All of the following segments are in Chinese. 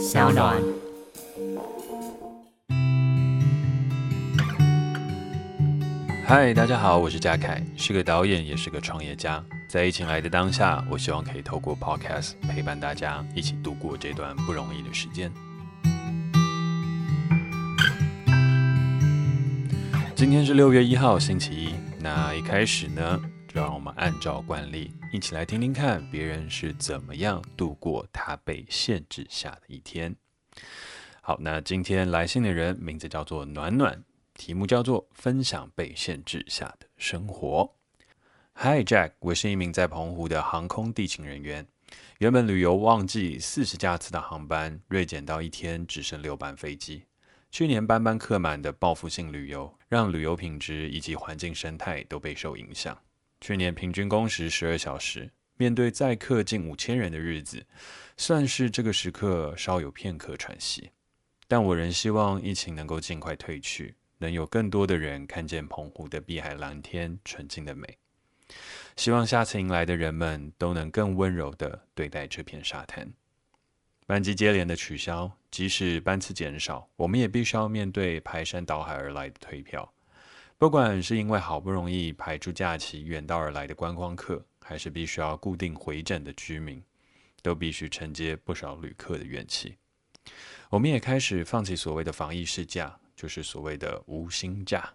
小暖。嗨，大家好，我是嘉凯，是个导演，也是个创业家。在疫情来的当下，我希望可以透过 Podcast 陪伴大家，一起度过这段不容易的时间。今天是六月一号，星期一。那一开始呢，就让我们按照惯例，一起来听听看别人是怎么样度过他被限制下的一天。好，那今天来信的人名字叫做暖暖，题目叫做分享被限制下的生活。Hi Jack，我是一名在澎湖的航空地勤人员，原本旅游旺季四十架次的航班，锐减到一天只剩六班飞机。去年班班客满的报复性旅游，让旅游品质以及环境生态都备受影响。去年平均工时十二小时，面对载客近五千人的日子，算是这个时刻稍有片刻喘息。但我仍希望疫情能够尽快退去，能有更多的人看见澎湖的碧海蓝天、纯净的美。希望下次迎来的人们都能更温柔地对待这片沙滩。班机接连的取消，即使班次减少，我们也必须要面对排山倒海而来的退票。不管是因为好不容易排出假期远道而来的观光客，还是必须要固定回诊的居民，都必须承接不少旅客的怨气。我们也开始放弃所谓的防疫事假，就是所谓的无薪假。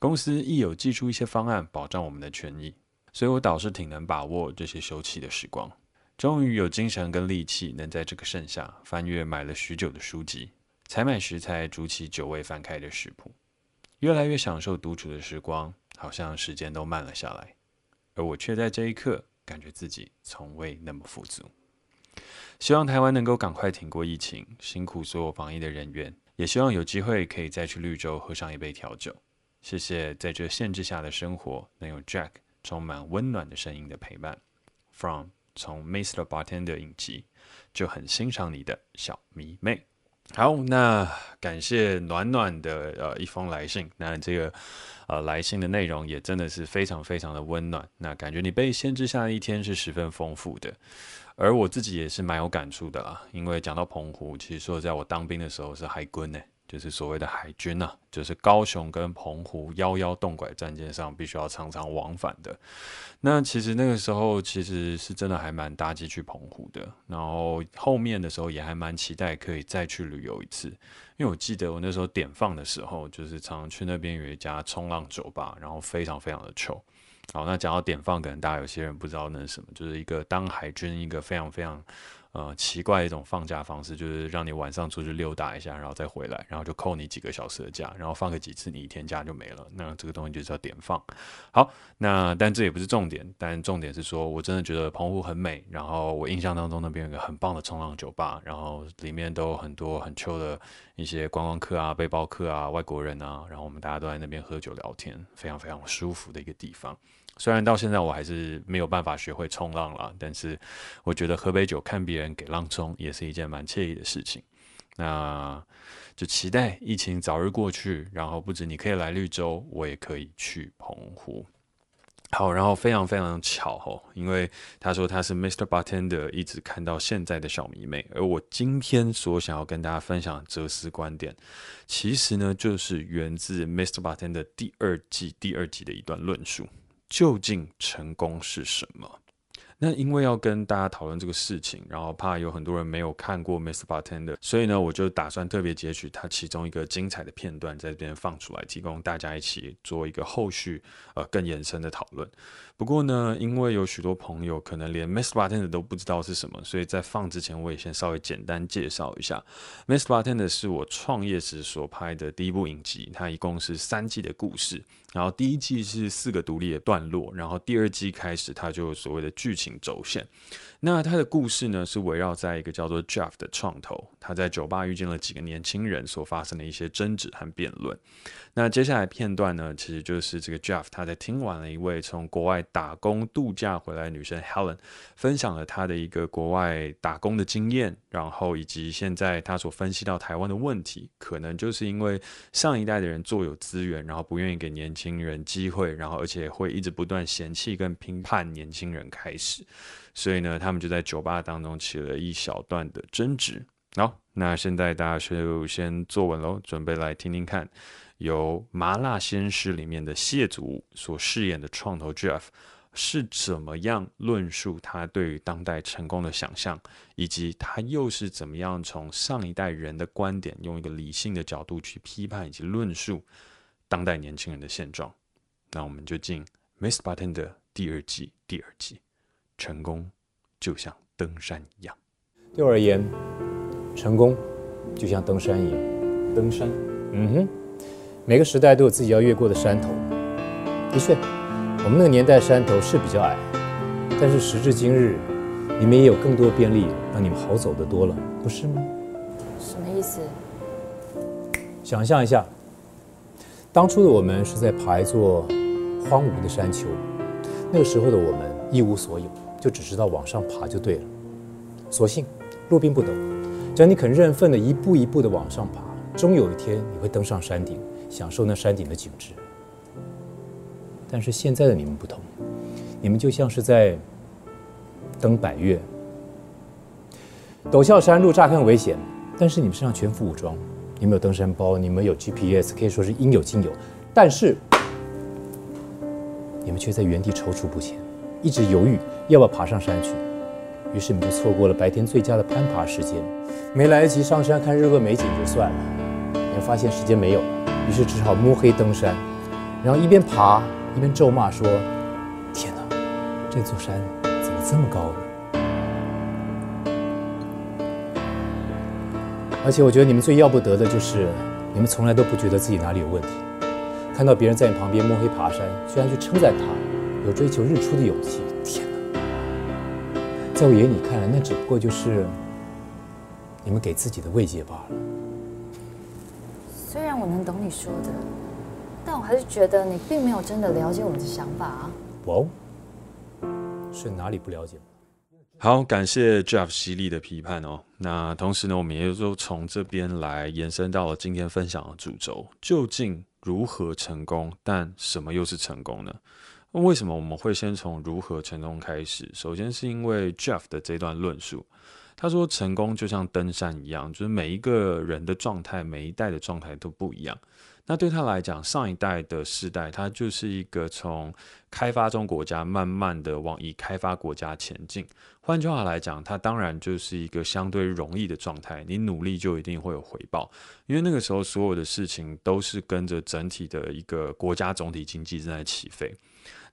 公司亦有祭出一些方案保障我们的权益，所以我倒是挺能把握这些休憩的时光。终于有精神跟力气，能在这个盛夏翻阅买了许久的书籍，采买食材，煮起久未翻开的食谱，越来越享受独处的时光，好像时间都慢了下来，而我却在这一刻感觉自己从未那么富足。希望台湾能够赶快挺过疫情，辛苦所有防疫的人员，也希望有机会可以再去绿洲喝上一杯调酒。谢谢在这限制下的生活，能有 Jack 充满温暖的声音的陪伴。From 从 Mr. Bartender 影集就很欣赏你的小迷妹。好，那感谢暖暖的呃一封来信。那这个呃来信的内容也真的是非常非常的温暖。那感觉你被限制下的一天是十分丰富的，而我自己也是蛮有感触的啊。因为讲到澎湖，其实说在我当兵的时候是海军呢。就是所谓的海军呐、啊，就是高雄跟澎湖幺幺洞拐战舰上必须要常常往返的。那其实那个时候其实是真的还蛮搭机去澎湖的，然后后面的时候也还蛮期待可以再去旅游一次，因为我记得我那时候点放的时候，就是常常去那边有一家冲浪酒吧，然后非常非常的臭。好，那讲到点放，可能大家有些人不知道那是什么，就是一个当海军一个非常非常。呃，奇怪一种放假方式，就是让你晚上出去溜达一下，然后再回来，然后就扣你几个小时的假，然后放个几次，你一天假就没了。那这个东西就叫点放。好，那但这也不是重点，但重点是说我真的觉得澎湖很美。然后我印象当中那边有个很棒的冲浪酒吧，然后里面都有很多很 c 的一些观光客啊、背包客啊、外国人啊，然后我们大家都在那边喝酒聊天，非常非常舒服的一个地方。虽然到现在我还是没有办法学会冲浪了，但是我觉得喝杯酒看别人给浪冲也是一件蛮惬意的事情。那就期待疫情早日过去，然后不止你可以来绿洲，我也可以去澎湖。好，然后非常非常巧哦，因为他说他是 Mr. Bartender，一直看到现在的小迷妹，而我今天所想要跟大家分享的哲思观点，其实呢就是源自 Mr. Bartender 第二季第二集的一段论述。究竟成功是什么？那因为要跟大家讨论这个事情，然后怕有很多人没有看过《Mr. Bartender》，所以呢，我就打算特别截取它其中一个精彩的片段，在这边放出来，提供大家一起做一个后续呃更延伸的讨论。不过呢，因为有许多朋友可能连 Mr. Bartender 都不知道是什么，所以在放之前，我也先稍微简单介绍一下。Mr. Bartender 是我创业时所拍的第一部影集，它一共是三季的故事。然后第一季是四个独立的段落，然后第二季开始，它就所谓的剧情轴线。那他的故事呢，是围绕在一个叫做 Jeff 的创投，他在酒吧遇见了几个年轻人所发生的一些争执和辩论。那接下来片段呢，其实就是这个 Jeff 他在听完了一位从国外打工度假回来的女生 Helen 分享了他的一个国外打工的经验，然后以及现在他所分析到台湾的问题，可能就是因为上一代的人做有资源，然后不愿意给年轻新人机会，然后而且会一直不断嫌弃跟评判年轻人开始。所以呢，他们就在酒吧当中起了一小段的争执。好，那现在大家就先坐稳喽，准备来听听看，由《麻辣鲜师》里面的谢祖所饰演的创投 Jeff 是怎么样论述他对于当代成功的想象，以及他又是怎么样从上一代人的观点，用一个理性的角度去批判以及论述当代年轻人的现状。那我们就进《Miss Bartender》第二季第二集，成功就像登山一样。对我而言。成功就像登山一样，登山，嗯哼，每个时代都有自己要越过的山头。的确，我们那个年代山头是比较矮，但是时至今日，你们也有更多便利，让你们好走的多了，不是吗？什么意思？想象一下，当初的我们是在爬一座荒芜的山丘，那个时候的我们一无所有，就只知道往上爬就对了。所幸路并不陡。只要你肯认份的一步一步的往上爬，终有一天你会登上山顶，享受那山顶的景致。但是现在的你们不同，你们就像是在登百岳。陡峭山路乍看危险，但是你们身上全副武装，你们有登山包，你们有 GPS，可以说是应有尽有。但是你们却在原地踌躇不前，一直犹豫要不要爬上山去。于是你们就错过了白天最佳的攀爬时间，没来得及上山看日落美景就算了，你们发现时间没有了，于是只好摸黑登山，然后一边爬一边咒骂说：“天哪，这座山怎么这么高而且我觉得你们最要不得的就是，你们从来都不觉得自己哪里有问题，看到别人在你旁边摸黑爬山，居然去称赞他有追求日出的勇气。在我眼里看来，那只不过就是你们给自己的慰藉罢了。虽然我能懂你说的，但我还是觉得你并没有真的了解我们的想法啊。哦，是哪里不了解？好，感谢 Jeff 犀利的批判哦。那同时呢，我们也就从这边来延伸到了今天分享的主轴：究竟如何成功？但什么又是成功呢？那为什么我们会先从如何成功开始？首先是因为 Jeff 的这段论述，他说成功就像登山一样，就是每一个人的状态，每一代的状态都不一样。那对他来讲，上一代的世代，他就是一个从开发中国家慢慢的往已开发国家前进。换句话来讲，他当然就是一个相对容易的状态，你努力就一定会有回报，因为那个时候所有的事情都是跟着整体的一个国家总体经济正在起飞。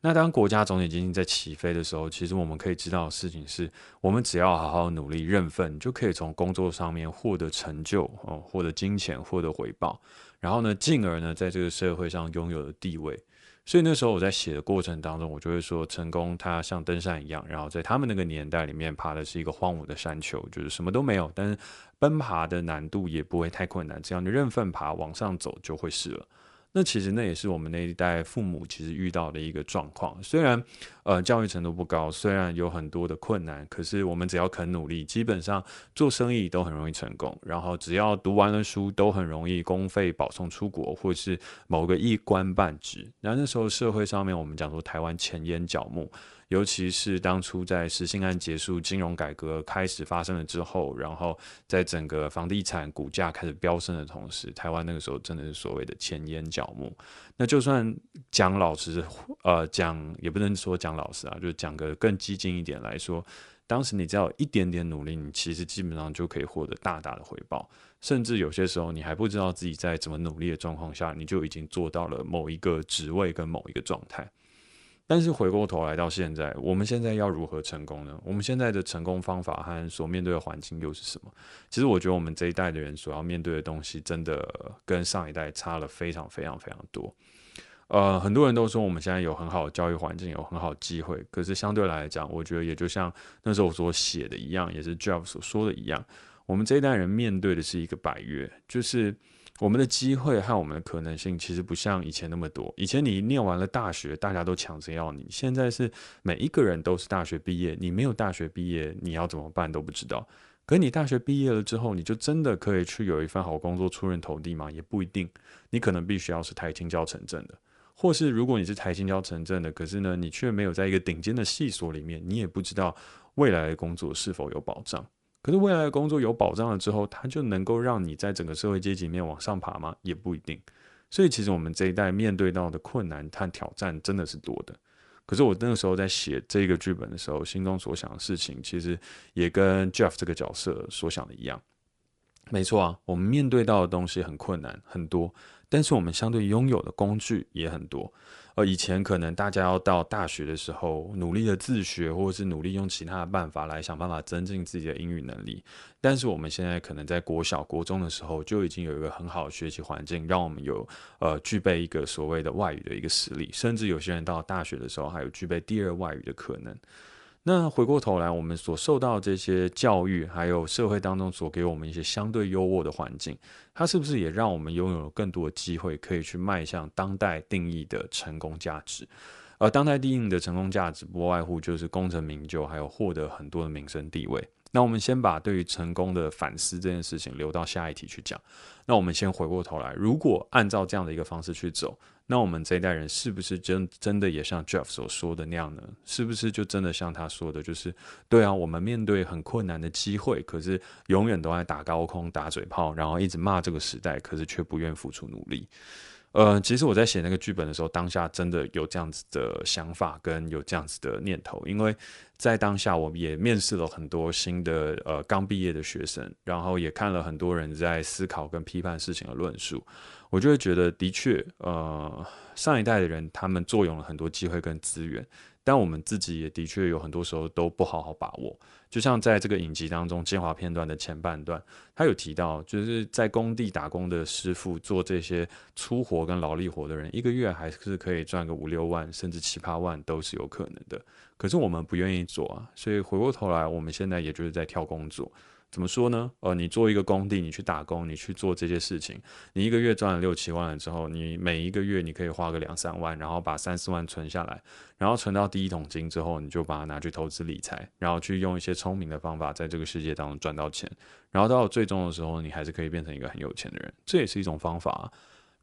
那当国家总体经济在起飞的时候，其实我们可以知道的事情是，我们只要好好努力、认份，就可以从工作上面获得成就，哦，获得金钱、获得回报，然后呢，进而呢，在这个社会上拥有的地位。所以那时候我在写的过程当中，我就会说，成功它像登山一样，然后在他们那个年代里面，爬的是一个荒芜的山丘，就是什么都没有，但是奔爬的难度也不会太困难，只要你认份爬，往上走就会是了。那其实那也是我们那一代父母其实遇到的一个状况。虽然呃教育程度不高，虽然有很多的困难，可是我们只要肯努力，基本上做生意都很容易成功。然后只要读完了书，都很容易公费保送出国，或是某个一官半职。然后那时候社会上面，我们讲说台湾前沿脚目。尤其是当初在实行案结束、金融改革开始发生了之后，然后在整个房地产股价开始飙升的同时，台湾那个时候真的是所谓的钱淹脚目。那就算讲老实，呃，讲也不能说讲老实啊，就是讲个更激进一点来说，当时你只要一点点努力，你其实基本上就可以获得大大的回报，甚至有些时候你还不知道自己在怎么努力的状况下，你就已经做到了某一个职位跟某一个状态。但是回过头来到现在，我们现在要如何成功呢？我们现在的成功方法和所面对的环境又是什么？其实我觉得我们这一代的人所要面对的东西，真的跟上一代差了非常非常非常多。呃，很多人都说我们现在有很好的教育环境，有很好的机会，可是相对来讲，我觉得也就像那时候所写的一样，也是 Jeff 所说的一样，我们这一代人面对的是一个百越，就是。我们的机会和我们的可能性其实不像以前那么多。以前你念完了大学，大家都抢着要你；现在是每一个人都是大学毕业，你没有大学毕业，你要怎么办都不知道。可你大学毕业了之后，你就真的可以去有一份好工作出人头地吗？也不一定。你可能必须要是台青交城镇的，或是如果你是台青交城镇的，可是呢，你却没有在一个顶尖的系所里面，你也不知道未来的工作是否有保障。可是未来的工作有保障了之后，它就能够让你在整个社会阶级里面往上爬吗？也不一定。所以其实我们这一代面对到的困难和挑战真的是多的。可是我那个时候在写这个剧本的时候，心中所想的事情，其实也跟 Jeff 这个角色所想的一样。没错啊，我们面对到的东西很困难很多，但是我们相对拥有的工具也很多。而以前可能大家要到大学的时候努力的自学，或者是努力用其他的办法来想办法增进自己的英语能力。但是我们现在可能在国小、国中的时候就已经有一个很好的学习环境，让我们有呃具备一个所谓的外语的一个实力，甚至有些人到大学的时候还有具备第二外语的可能。那回过头来，我们所受到这些教育，还有社会当中所给我们一些相对优渥的环境，它是不是也让我们拥有了更多的机会，可以去迈向当代定义的成功价值？而当代定义的成功价值，不外乎就是功成名就，还有获得很多的名声地位。那我们先把对于成功的反思这件事情留到下一题去讲。那我们先回过头来，如果按照这样的一个方式去走。那我们这一代人是不是真真的也像 Jeff 所说的那样呢？是不是就真的像他说的，就是对啊，我们面对很困难的机会，可是永远都在打高空、打嘴炮，然后一直骂这个时代，可是却不愿付出努力。呃，其实我在写那个剧本的时候，当下真的有这样子的想法跟有这样子的念头，因为在当下我们也面试了很多新的呃刚毕业的学生，然后也看了很多人在思考跟批判事情的论述。我就会觉得，的确，呃，上一代的人他们坐拥了很多机会跟资源，但我们自己也的确有很多时候都不好好把握。就像在这个影集当中精华片段的前半段，他有提到，就是在工地打工的师傅做这些粗活跟劳力活的人，一个月还是可以赚个五六万，甚至七八万都是有可能的。可是我们不愿意做啊，所以回过头来，我们现在也就是在挑工作。怎么说呢？呃，你做一个工地，你去打工，你去做这些事情，你一个月赚了六七万了之后，你每一个月你可以花个两三万，然后把三四万存下来，然后存到第一桶金之后，你就把它拿去投资理财，然后去用一些聪明的方法，在这个世界当中赚到钱，然后到最终的时候，你还是可以变成一个很有钱的人，这也是一种方法。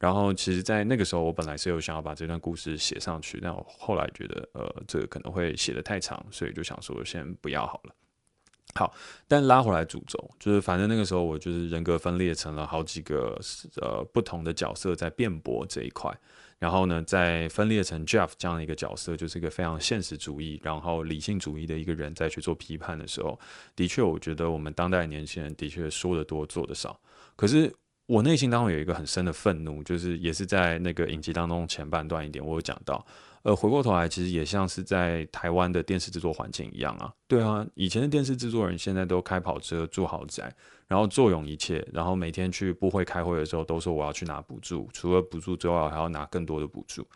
然后，其实，在那个时候，我本来是有想要把这段故事写上去，但我后来觉得，呃，这个可能会写得太长，所以就想说先不要好了。好，但拉回来主轴，就是反正那个时候我就是人格分裂成了好几个呃不同的角色在辩驳这一块，然后呢，再分裂成 Jeff 这样的一个角色，就是一个非常现实主义，然后理性主义的一个人，在去做批判的时候，的确，我觉得我们当代年轻人的确说得多，做得少。可是我内心当中有一个很深的愤怒，就是也是在那个影集当中前半段一点，我有讲到。呃，回过头来，其实也像是在台湾的电视制作环境一样啊。对啊，以前的电视制作人现在都开跑车、住豪宅，然后坐拥一切，然后每天去部会开会的时候都说我要去拿补助，除了补助之外，还要拿更多的补助。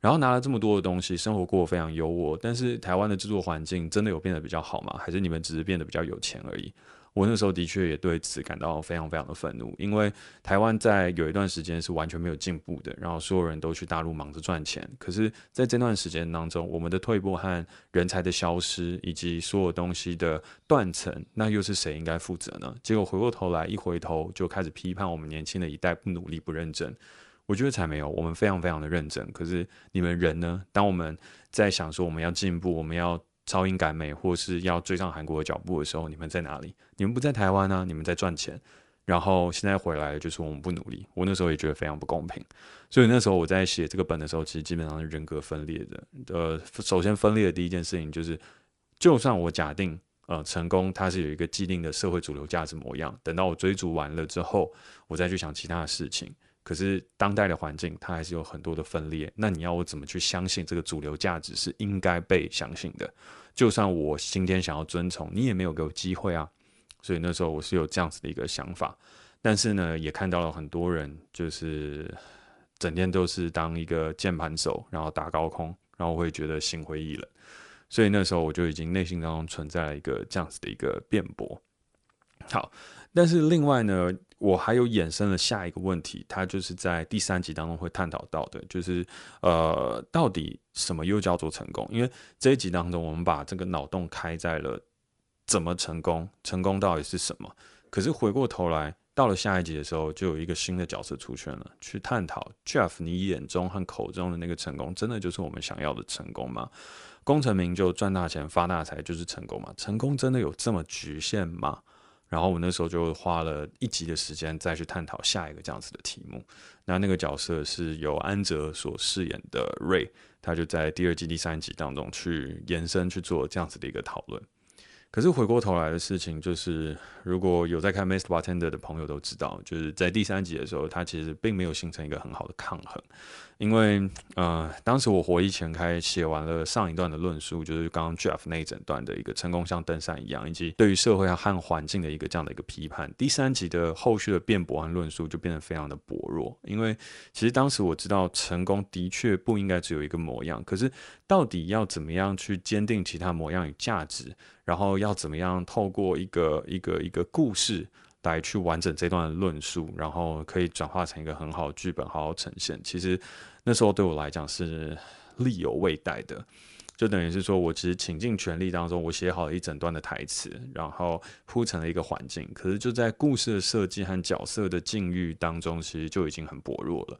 然后拿了这么多的东西，生活过得非常优渥。但是台湾的制作环境真的有变得比较好吗？还是你们只是变得比较有钱而已？我那时候的确也对此感到非常非常的愤怒，因为台湾在有一段时间是完全没有进步的，然后所有人都去大陆忙着赚钱。可是，在这段时间当中，我们的退步和人才的消失，以及所有东西的断层，那又是谁应该负责呢？结果回过头来，一回头就开始批判我们年轻的一代不努力、不认真。我觉得才没有，我们非常非常的认真。可是你们人呢？当我们在想说我们要进步，我们要。超英赶美，或是要追上韩国的脚步的时候，你们在哪里？你们不在台湾呢、你们在赚钱，然后现在回来就是我们不努力。我那时候也觉得非常不公平，所以那时候我在写这个本的时候，其实基本上是人格分裂的。呃，首先分裂的第一件事情就是，就算我假定呃成功，它是有一个既定的社会主流价值模样，等到我追逐完了之后，我再去想其他的事情。可是当代的环境，它还是有很多的分裂。那你要我怎么去相信这个主流价值是应该被相信的？就算我今天想要遵从，你也没有给我机会啊。所以那时候我是有这样子的一个想法，但是呢，也看到了很多人就是整天都是当一个键盘手，然后打高空，然后会觉得心灰意冷。所以那时候我就已经内心当中存在了一个这样子的一个辩驳。好，但是另外呢，我还有衍生了下一个问题，它就是在第三集当中会探讨到的，就是呃，到底什么又叫做成功？因为这一集当中，我们把这个脑洞开在了怎么成功，成功到底是什么？可是回过头来，到了下一集的时候，就有一个新的角色出现了，去探讨 Jeff 你眼中和口中的那个成功，真的就是我们想要的成功吗？功成名就、赚大钱、发大财就是成功吗？成功真的有这么局限吗？然后我那时候就花了一集的时间再去探讨下一个这样子的题目。那那个角色是由安哲所饰演的瑞他就在第二季第三集当中去延伸去做这样子的一个讨论。可是回过头来的事情就是，如果有在看《Mr. Bartender》的朋友都知道，就是在第三集的时候，他其实并没有形成一个很好的抗衡。因为，呃，当时我火力全开写完了上一段的论述，就是刚刚 Jeff 那一整段的一个成功像登山一样，以及对于社会和环境的一个这样的一个批判。第三集的后续的辩驳和论述就变得非常的薄弱。因为其实当时我知道成功的确不应该只有一个模样，可是到底要怎么样去坚定其他模样与价值，然后要怎么样透过一个一个一个故事。来去完整这段论述，然后可以转化成一个很好的剧本，好好呈现。其实那时候对我来讲是力有未逮的，就等于是说我其实倾尽全力当中，我写好了一整段的台词，然后铺成了一个环境。可是就在故事的设计和角色的境遇当中，其实就已经很薄弱了。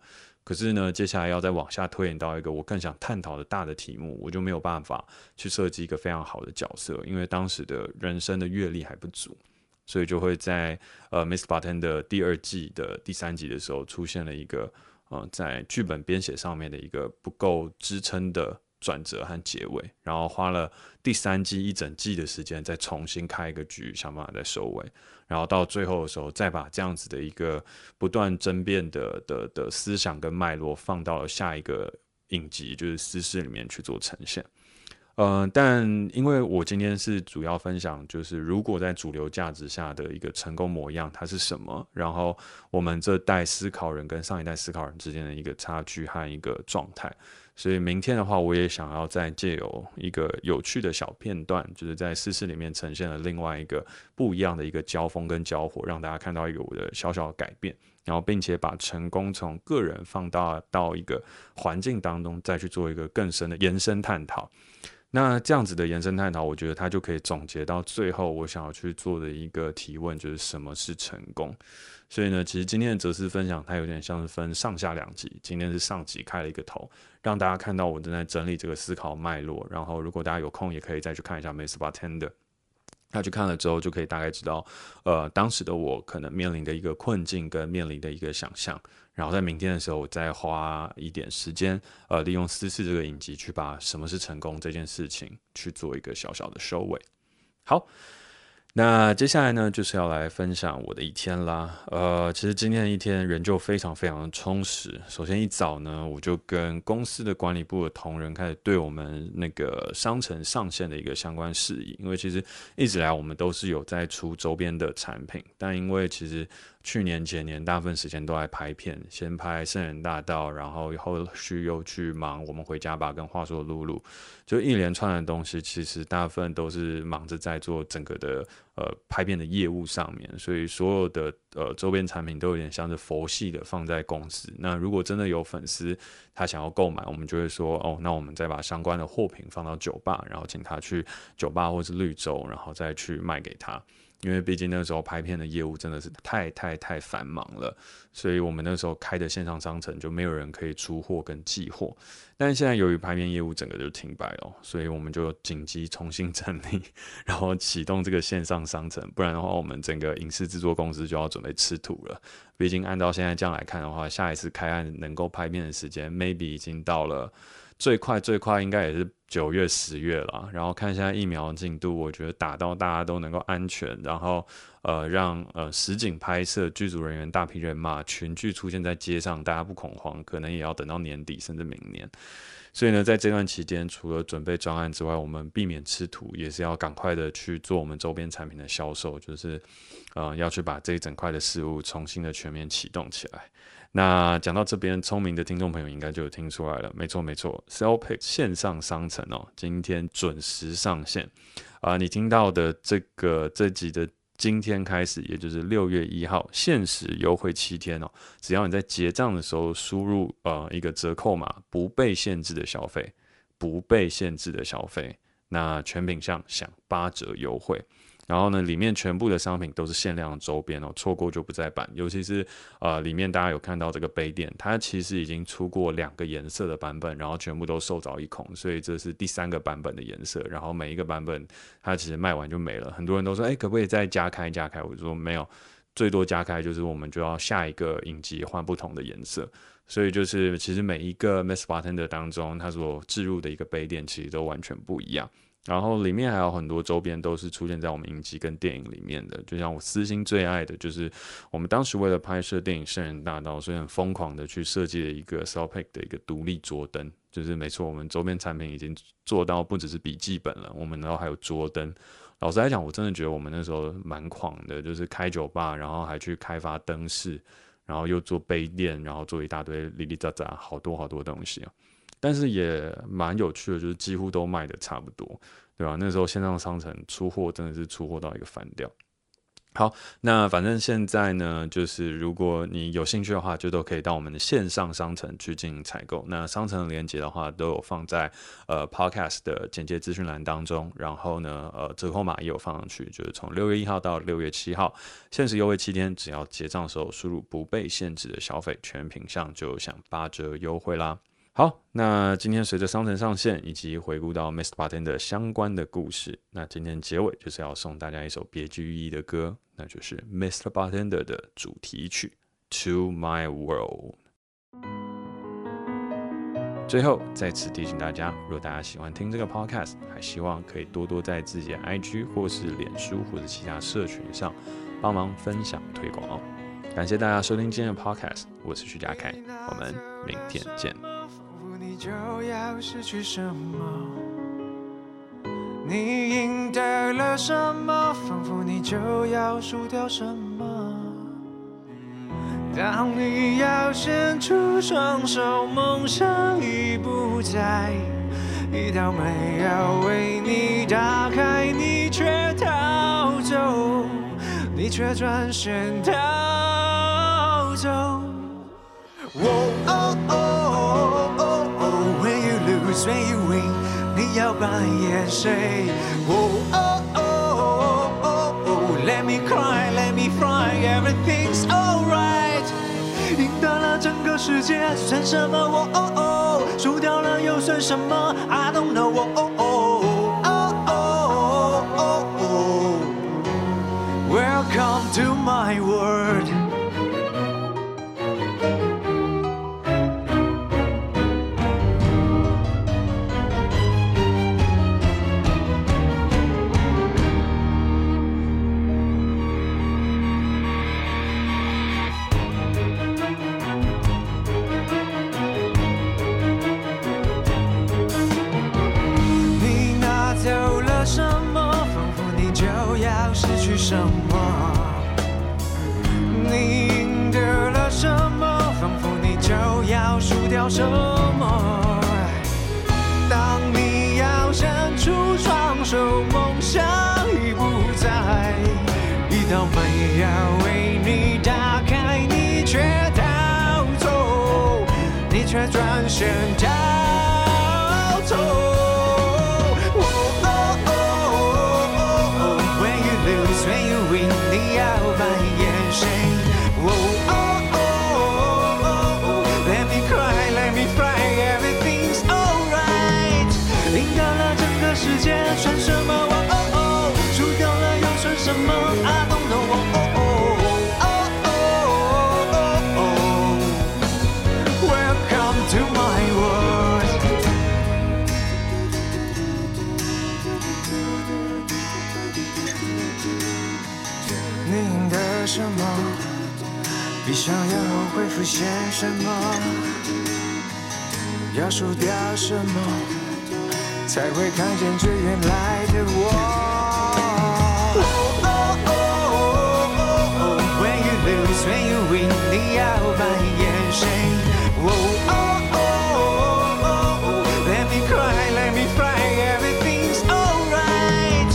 可是呢，接下来要再往下推演到一个我更想探讨的大的题目，我就没有办法去设计一个非常好的角色，因为当时的人生的阅历还不足。所以就会在呃《Miss Parton》的第二季的第三集的时候，出现了一个呃在剧本编写上面的一个不够支撑的转折和结尾，然后花了第三季一整季的时间再重新开一个局，想办法再收尾，然后到最后的时候再把这样子的一个不断争辩的的的思想跟脉络放到了下一个影集，就是私事里面去做呈现。呃，但因为我今天是主要分享，就是如果在主流价值下的一个成功模样，它是什么？然后我们这代思考人跟上一代思考人之间的一个差距和一个状态。所以明天的话，我也想要再借由一个有趣的小片段，就是在四四里面呈现了另外一个不一样的一个交锋跟交火，让大家看到一个我的小小的改变，然后并且把成功从个人放大到一个环境当中，再去做一个更深的延伸探讨。那这样子的延伸探讨，我觉得他就可以总结到最后，我想要去做的一个提问，就是什么是成功？所以呢，其实今天的哲思分享，它有点像是分上下两集。今天是上集开了一个头，让大家看到我正在整理这个思考脉络。然后，如果大家有空，也可以再去看一下《Mr. Bartender》。他去看了之后，就可以大概知道，呃，当时的我可能面临的一个困境跟面临的一个想象。然后在明天的时候，我再花一点时间，呃，利用私事这个影集去把什么是成功这件事情去做一个小小的收尾。好。那接下来呢，就是要来分享我的一天啦。呃，其实今天的一天人就非常非常的充实。首先一早呢，我就跟公司的管理部的同仁开始对我们那个商城上线的一个相关事宜。因为其实一直来我们都是有在出周边的产品，但因为其实。去年前年大部分时间都在拍片，先拍圣人大道，然后后续又去忙我们回家吧跟话说露露，就一连串的东西，其实大部分都是忙着在做整个的呃拍片的业务上面，所以所有的呃周边产品都有点像是佛系的放在公司。那如果真的有粉丝他想要购买，我们就会说哦，那我们再把相关的货品放到酒吧，然后请他去酒吧或是绿洲，然后再去卖给他。因为毕竟那个时候拍片的业务真的是太太太繁忙了，所以我们那时候开的线上商城就没有人可以出货跟寄货。但是现在由于拍片业务整个就停摆了，所以我们就紧急重新整理，然后启动这个线上商城。不然的话，我们整个影视制作公司就要准备吃土了。毕竟按照现在这样来看的话，下一次开案能够拍片的时间，maybe 已经到了。最快最快应该也是九月十月了，然后看一下疫苗进度，我觉得打到大家都能够安全，然后呃让呃实景拍摄剧组人员大批人马群聚出现在街上，大家不恐慌，可能也要等到年底甚至明年。所以呢，在这段期间，除了准备专案之外，我们避免吃土，也是要赶快的去做我们周边产品的销售，就是呃要去把这一整块的事物重新的全面启动起来。那讲到这边，聪明的听众朋友应该就有听出来了，没错没错，Sellpick 线上商城哦，今天准时上线啊！你听到的这个这集的今天开始，也就是六月一号，限时优惠七天哦，只要你在结账的时候输入呃一个折扣码，不被限制的消费，不被限制的消费，那全品项享八折优惠。然后呢，里面全部的商品都是限量周边哦，错过就不再版。尤其是呃，里面大家有看到这个杯垫，它其实已经出过两个颜色的版本，然后全部都售着一空，所以这是第三个版本的颜色。然后每一个版本它其实卖完就没了，很多人都说，哎，可不可以再加开加开？我就说没有，最多加开就是我们就要下一个影集换不同的颜色。所以就是，其实每一个 Mr. Bartender 当中，它所置入的一个杯垫，其实都完全不一样。然后里面还有很多周边，都是出现在我们影集跟电影里面的。就像我私心最爱的，就是我们当时为了拍摄电影《圣人大盗》，所以很疯狂的去设计了一个 Salpak 的一个独立桌灯。就是没错，我们周边产品已经做到不只是笔记本了，我们然后还有桌灯。老实来讲，我真的觉得我们那时候蛮狂的，就是开酒吧，然后还去开发灯饰。然后又做杯垫，然后做一大堆哩哩杂杂，好多好多东西啊！但是也蛮有趣的，就是几乎都卖的差不多，对吧？那时候线上商城出货真的是出货到一个翻掉。好，那反正现在呢，就是如果你有兴趣的话，就都可以到我们的线上商城去进行采购。那商城的链接的话，都有放在呃 Podcast 的简介资讯栏当中。然后呢，呃折扣码也有放上去，就是从六月一号到六月七号，限时优惠七天，只要结账的时候输入不被限制的消费，全品项就享八折优惠啦。好，那今天随着商城上线以及回顾到 Mr. Bartender 相关的故事，那今天结尾就是要送大家一首别具意义的歌，那就是 Mr. Bartender 的主题曲《To My World》。最后再次提醒大家，如果大家喜欢听这个 Podcast，还希望可以多多在自己的 IG 或是脸书或者其他社群上帮忙分享推广哦。感谢大家收听今天的 Podcast，我是徐佳凯，我们明天见。就要失去什么？你赢得了什么？仿佛你就要输掉什么？当你要伸出双手，梦想已不在，一道门要为你打开，你却逃走，你却转身逃走。哦哦哦。When you win，你要扮演谁？哦哦哦哦哦，Let me cry，Let me fly，Everything's alright。赢得了整个世界算什么？哦哦哦，输掉了又算什么？I don't know。哦哦哦哦哦哦，Welcome to my world。 失去什么？你赢得了什么？仿佛你就要输掉什么？当你要伸出双手，梦想已不在，一道门要为你打开，你却逃走，你却转身逃想要会浮现什么，要输掉什么，才会看见最原来的我。When you win，你要扮演谁？Oh oh，Let me cry，Let me fly，Everything's alright。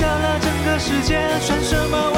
到了整个世界，穿什么？